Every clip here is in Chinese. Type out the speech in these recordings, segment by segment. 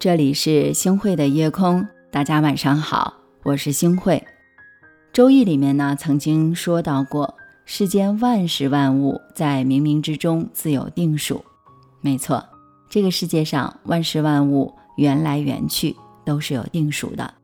这里是星汇的夜空，大家晚上好，我是星汇。周易里面呢曾经说到过，世间万事万物在冥冥之中自有定数。没错，这个世界上万事万物缘来缘去都是有定数的，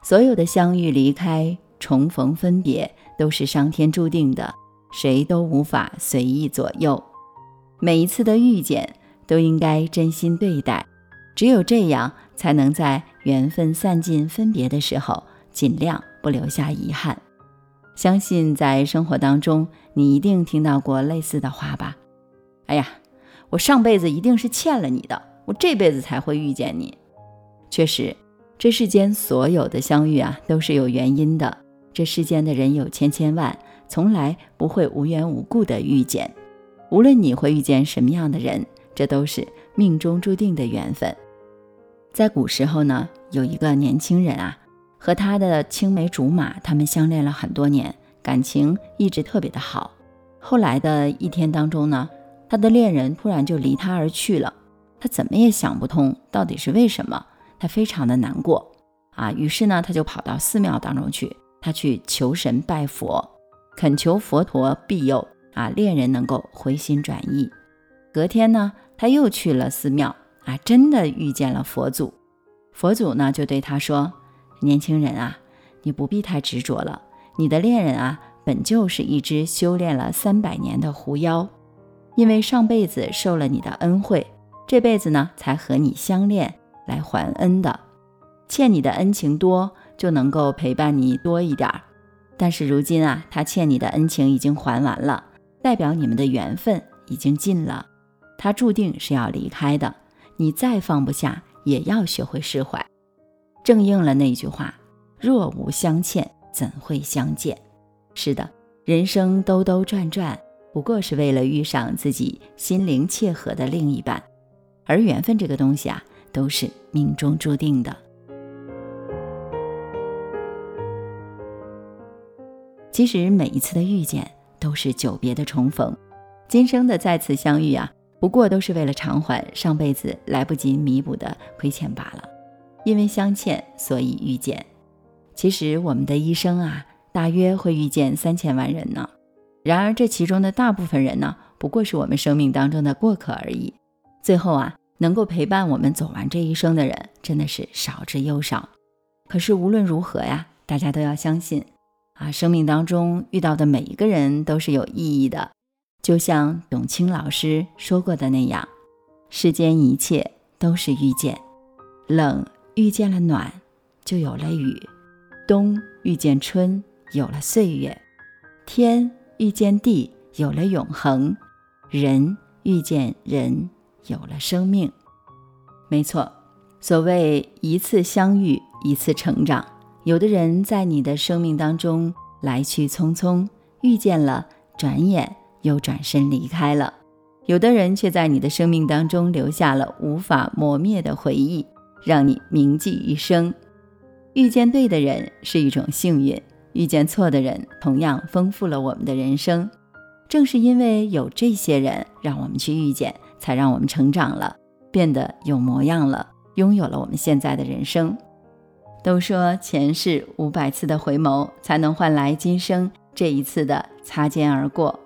所有的相遇、离开、重逢、分别都是上天注定的，谁都无法随意左右。每一次的遇见都应该真心对待。只有这样，才能在缘分散尽、分别的时候，尽量不留下遗憾。相信在生活当中，你一定听到过类似的话吧？哎呀，我上辈子一定是欠了你的，我这辈子才会遇见你。确实，这世间所有的相遇啊，都是有原因的。这世间的人有千千万，从来不会无缘无故的遇见。无论你会遇见什么样的人，这都是命中注定的缘分。在古时候呢，有一个年轻人啊，和他的青梅竹马，他们相恋了很多年，感情一直特别的好。后来的一天当中呢，他的恋人突然就离他而去了，他怎么也想不通到底是为什么，他非常的难过啊。于是呢，他就跑到寺庙当中去，他去求神拜佛，恳求佛陀庇佑啊，恋人能够回心转意。隔天呢，他又去了寺庙。啊，真的遇见了佛祖，佛祖呢就对他说：“年轻人啊，你不必太执着了。你的恋人啊，本就是一只修炼了三百年的狐妖，因为上辈子受了你的恩惠，这辈子呢才和你相恋来还恩的。欠你的恩情多，就能够陪伴你多一点儿。但是如今啊，他欠你的恩情已经还完了，代表你们的缘分已经尽了，他注定是要离开的。”你再放不下，也要学会释怀。正应了那句话：“若无相欠，怎会相见？”是的，人生兜兜转转，不过是为了遇上自己心灵契合的另一半。而缘分这个东西啊，都是命中注定的。其实每一次的遇见，都是久别的重逢，今生的再次相遇啊。不过都是为了偿还上辈子来不及弥补的亏欠罢了。因为相欠，所以遇见。其实我们的一生啊，大约会遇见三千万人呢。然而这其中的大部分人呢，不过是我们生命当中的过客而已。最后啊，能够陪伴我们走完这一生的人，真的是少之又少。可是无论如何呀，大家都要相信啊，生命当中遇到的每一个人都是有意义的。就像董卿老师说过的那样，世间一切都是遇见。冷遇见了暖，就有了雨；冬遇见春，有了岁月；天遇见地，有了永恒；人遇见人，有了生命。没错，所谓一次相遇，一次成长。有的人在你的生命当中来去匆匆，遇见了，转眼。又转身离开了，有的人却在你的生命当中留下了无法磨灭的回忆，让你铭记一生。遇见对的人是一种幸运，遇见错的人同样丰富了我们的人生。正是因为有这些人让我们去遇见，才让我们成长了，变得有模样了，拥有了我们现在的人生。都说前世五百次的回眸，才能换来今生这一次的擦肩而过。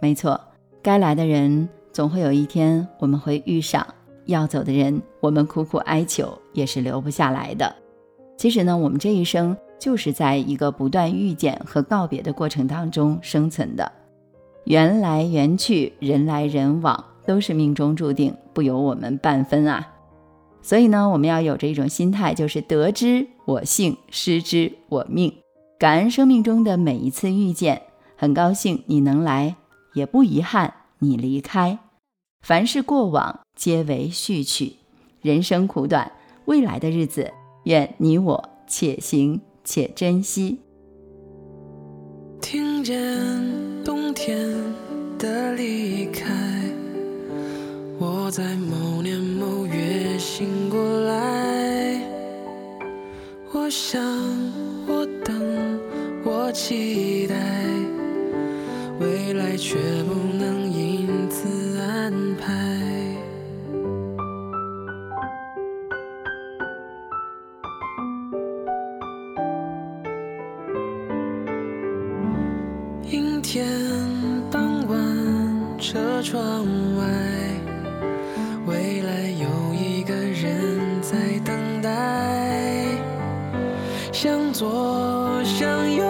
没错，该来的人总会有一天我们会遇上；要走的人，我们苦苦哀求也是留不下来的。其实呢，我们这一生就是在一个不断遇见和告别的过程当中生存的。缘来缘去，人来人往，都是命中注定，不由我们半分啊。所以呢，我们要有着一种心态，就是得之我幸，失之我命，感恩生命中的每一次遇见，很高兴你能来。也不遗憾你离开，凡是过往皆为序曲。人生苦短，未来的日子，愿你我且行且珍惜。听见冬天的离开，我在某年某月醒过来。我想，未来却不能因此安排阴天傍晚车窗外未来有一个人在等待。向左向右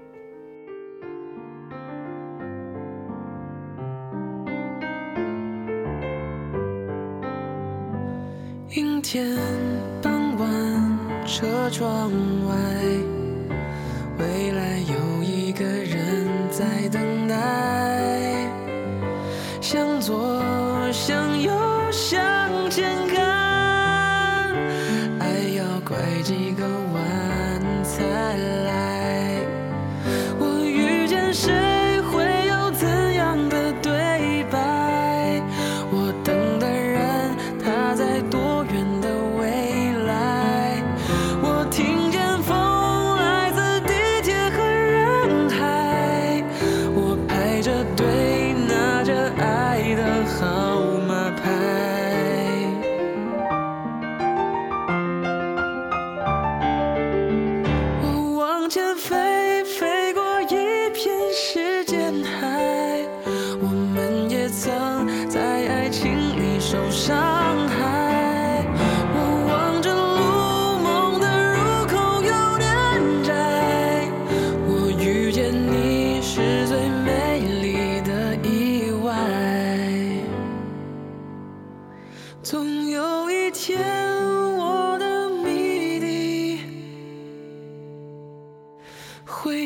天傍晚，车窗外，未来有一个人在等待。向左，向右，着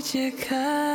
解开。